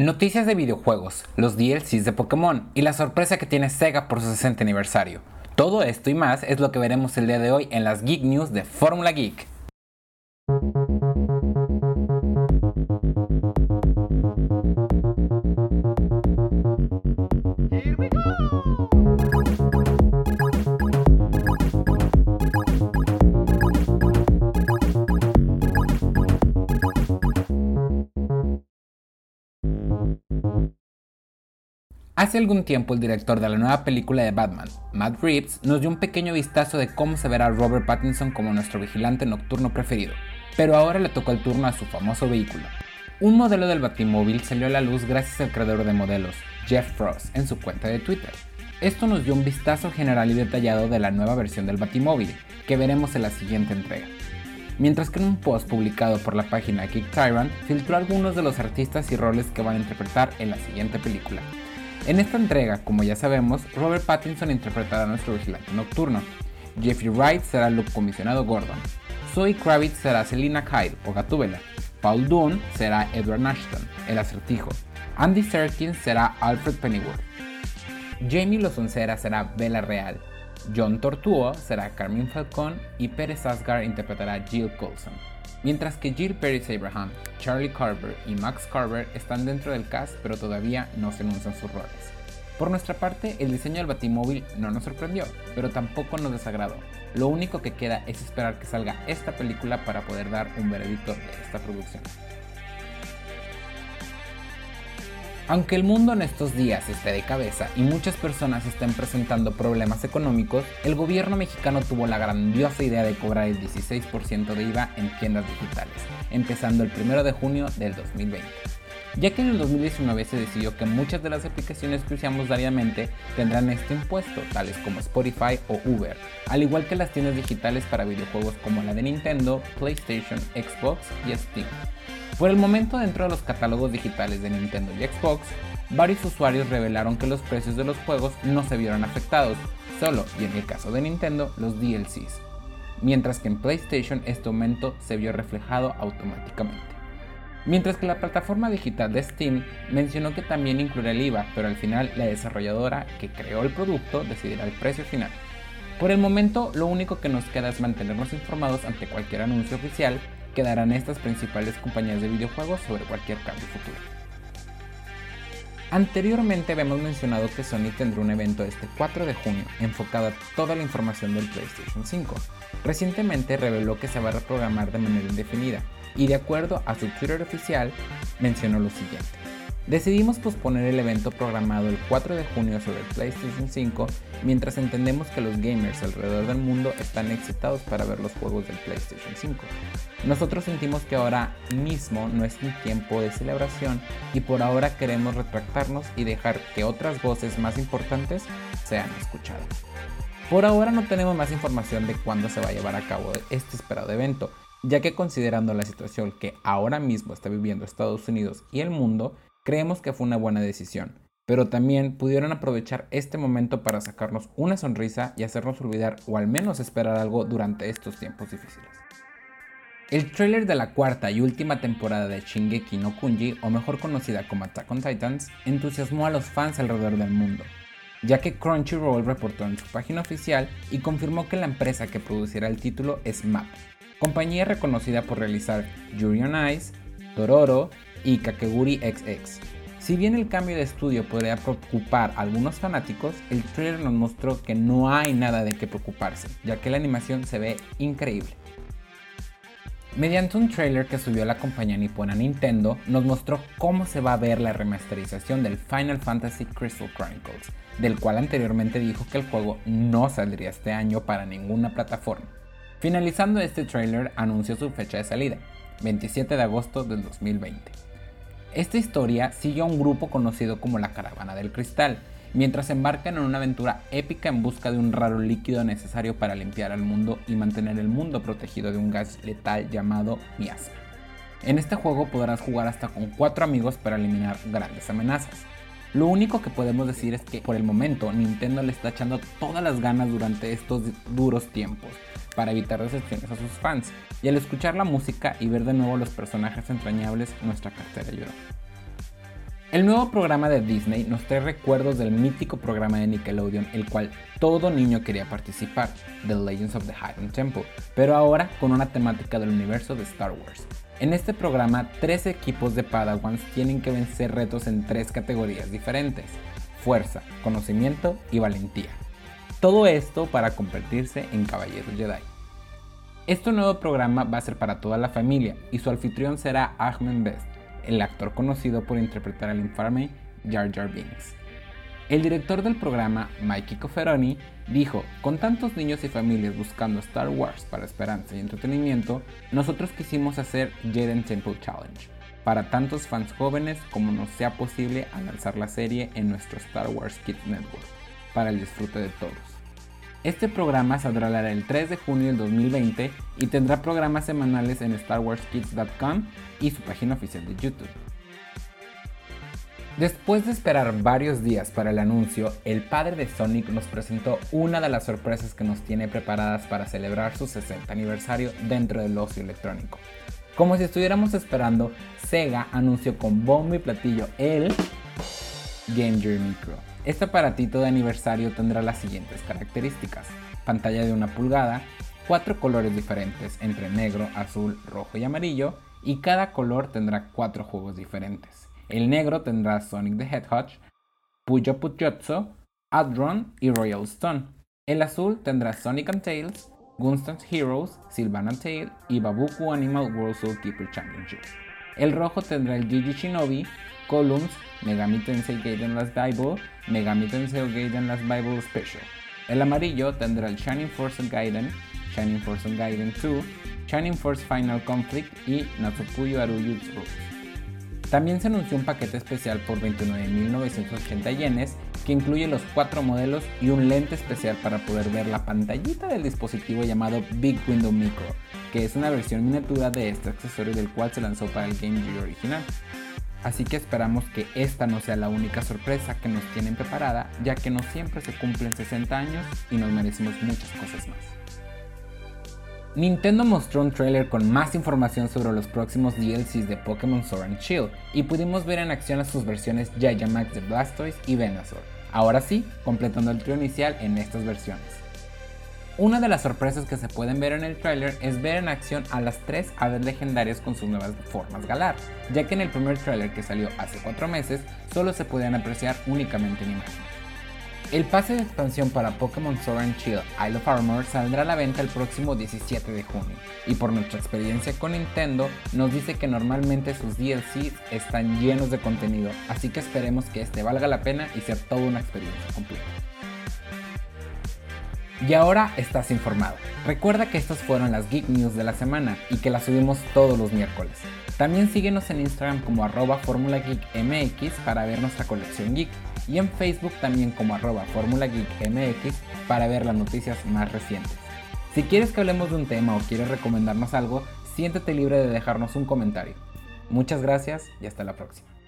Noticias de videojuegos, los DLCs de Pokémon y la sorpresa que tiene Sega por su 60 aniversario. Todo esto y más es lo que veremos el día de hoy en las Geek News de Fórmula Geek. Hace algún tiempo el director de la nueva película de Batman, Matt Reeves, nos dio un pequeño vistazo de cómo se verá Robert Pattinson como nuestro vigilante nocturno preferido, pero ahora le tocó el turno a su famoso vehículo. Un modelo del Batimóvil salió a la luz gracias al creador de modelos, Jeff Frost, en su cuenta de Twitter. Esto nos dio un vistazo general y detallado de la nueva versión del Batimóvil, que veremos en la siguiente entrega. Mientras que en un post publicado por la página Geek Tyrant filtró algunos de los artistas y roles que van a interpretar en la siguiente película, en esta entrega, como ya sabemos, Robert Pattinson interpretará a nuestro vigilante nocturno. Jeffrey Wright será Luke Comisionado Gordon. Zoe Kravitz será Selina Kyle o Gatúbela. Paul Dunn será Edward Ashton, el acertijo. Andy Serkins será Alfred Pennyworth. Jamie Lozoncera será Bella Real. John Tortuo será Carmen Falcón y Pérez Asgar interpretará Jill Coulson mientras que Jill Paris Abraham, Charlie Carver y Max Carver están dentro del cast pero todavía no se anuncian sus roles. Por nuestra parte, el diseño del Batimóvil no nos sorprendió, pero tampoco nos desagradó. Lo único que queda es esperar que salga esta película para poder dar un veredicto de esta producción. Aunque el mundo en estos días esté de cabeza y muchas personas estén presentando problemas económicos, el gobierno mexicano tuvo la grandiosa idea de cobrar el 16% de IVA en tiendas digitales, empezando el 1 de junio del 2020 ya que en el 2019 se decidió que muchas de las aplicaciones que usamos diariamente tendrán este impuesto, tales como Spotify o Uber, al igual que las tiendas digitales para videojuegos como la de Nintendo, PlayStation, Xbox y Steam. Por el momento dentro de los catálogos digitales de Nintendo y Xbox, varios usuarios revelaron que los precios de los juegos no se vieron afectados, solo, y en el caso de Nintendo, los DLCs, mientras que en PlayStation este aumento se vio reflejado automáticamente. Mientras que la plataforma digital de Steam mencionó que también incluirá el IVA, pero al final la desarrolladora que creó el producto decidirá el precio final. Por el momento, lo único que nos queda es mantenernos informados ante cualquier anuncio oficial quedarán estas principales compañías de videojuegos sobre cualquier cambio futuro. Anteriormente habíamos mencionado que Sony tendrá un evento este 4 de junio enfocado a toda la información del PlayStation 5. Recientemente reveló que se va a reprogramar de manera indefinida y de acuerdo a su Twitter oficial mencionó lo siguiente. Decidimos posponer el evento programado el 4 de junio sobre el PlayStation 5 mientras entendemos que los gamers alrededor del mundo están excitados para ver los juegos del PlayStation 5. Nosotros sentimos que ahora mismo no es un tiempo de celebración y por ahora queremos retractarnos y dejar que otras voces más importantes sean escuchadas. Por ahora no tenemos más información de cuándo se va a llevar a cabo este esperado evento, ya que considerando la situación que ahora mismo está viviendo Estados Unidos y el mundo, creemos que fue una buena decisión, pero también pudieron aprovechar este momento para sacarnos una sonrisa y hacernos olvidar o al menos esperar algo durante estos tiempos difíciles. El trailer de la cuarta y última temporada de Shingeki no Kunji, o mejor conocida como Attack on Titans, entusiasmó a los fans alrededor del mundo, ya que Crunchyroll reportó en su página oficial y confirmó que la empresa que producirá el título es MAP, compañía reconocida por realizar Yuri on Ice, Dororo y Kakeguri XX. Si bien el cambio de estudio podría preocupar a algunos fanáticos, el trailer nos mostró que no hay nada de qué preocuparse, ya que la animación se ve increíble. Mediante un trailer que subió la compañía nipona Nintendo, nos mostró cómo se va a ver la remasterización del Final Fantasy Crystal Chronicles, del cual anteriormente dijo que el juego no saldría este año para ninguna plataforma. Finalizando este trailer, anunció su fecha de salida, 27 de agosto del 2020. Esta historia sigue a un grupo conocido como la Caravana del Cristal, mientras embarcan en una aventura épica en busca de un raro líquido necesario para limpiar al mundo y mantener el mundo protegido de un gas letal llamado miasma. En este juego podrás jugar hasta con 4 amigos para eliminar grandes amenazas. Lo único que podemos decir es que por el momento Nintendo le está echando todas las ganas durante estos duros tiempos para evitar decepciones a sus fans, y al escuchar la música y ver de nuevo los personajes entrañables, nuestra cartera lloró. El nuevo programa de Disney nos trae recuerdos del mítico programa de Nickelodeon, el cual todo niño quería participar, The Legends of the Hidden Temple, pero ahora con una temática del universo de Star Wars. En este programa, tres equipos de Padawans tienen que vencer retos en tres categorías diferentes, fuerza, conocimiento y valentía. Todo esto para convertirse en caballeros Jedi. Este nuevo programa va a ser para toda la familia y su anfitrión será Ahmed Best, el actor conocido por interpretar al infame Jar Jar Binks. El director del programa, Mikey Coferoni, dijo, con tantos niños y familias buscando Star Wars para esperanza y entretenimiento, nosotros quisimos hacer Jedi Temple Challenge, para tantos fans jóvenes como nos sea posible al lanzar la serie en nuestro Star Wars Kids Network, para el disfrute de todos. Este programa saldrá el 3 de junio del 2020 y tendrá programas semanales en StarWarsKids.com y su página oficial de YouTube. Después de esperar varios días para el anuncio, el padre de Sonic nos presentó una de las sorpresas que nos tiene preparadas para celebrar su 60 aniversario dentro del ocio electrónico. Como si estuviéramos esperando, Sega anunció con bombo y platillo el Game Gear Micro. Este aparatito de aniversario tendrá las siguientes características. Pantalla de una pulgada, cuatro colores diferentes entre negro, azul, rojo y amarillo, y cada color tendrá cuatro juegos diferentes. El negro tendrá Sonic the Hedgehog, Puyo Pujotsu, Adron y Royal Stone. El azul tendrá Sonic and Tails, Gunstar's Heroes, Sylvana Tail y Babuku Animal World Soul Keeper Championship. El rojo tendrá el Gigi Shinobi, Columns, Megami Tensei Gaiden Last Bible, Megami Tensei Gaiden Last Bible Special. El amarillo tendrá el Shining Force Gaiden, Shining Force Gaiden 2, Shining Force Final Conflict y Natsupuyo Aruyu Roots. También se anunció un paquete especial por 29.980 yenes que incluye los cuatro modelos y un lente especial para poder ver la pantallita del dispositivo llamado Big Window Micro, que es una versión miniatura de este accesorio del cual se lanzó para el Game Gear original. Así que esperamos que esta no sea la única sorpresa que nos tienen preparada, ya que no siempre se cumplen 60 años y nos merecemos muchas cosas más. Nintendo mostró un trailer con más información sobre los próximos DLCs de Pokémon Sword and Shield y pudimos ver en acción a sus versiones Max de Blastoise y Venusaur, ahora sí, completando el trío inicial en estas versiones. Una de las sorpresas que se pueden ver en el trailer es ver en acción a las tres aves legendarias con sus nuevas formas galar, ya que en el primer trailer que salió hace 4 meses solo se podían apreciar únicamente en imagen. El pase de expansión para Pokémon Sword and Shield Isle of Armor saldrá a la venta el próximo 17 de junio, y por nuestra experiencia con Nintendo nos dice que normalmente sus DLCs están llenos de contenido, así que esperemos que este valga la pena y sea toda una experiencia completa. Y ahora estás informado. Recuerda que estas fueron las Geek News de la semana y que las subimos todos los miércoles. También síguenos en Instagram como arroba Fórmula Geek MX para ver nuestra colección geek y en Facebook también como arroba Fórmula Geek MX para ver las noticias más recientes. Si quieres que hablemos de un tema o quieres recomendarnos algo, siéntete libre de dejarnos un comentario. Muchas gracias y hasta la próxima.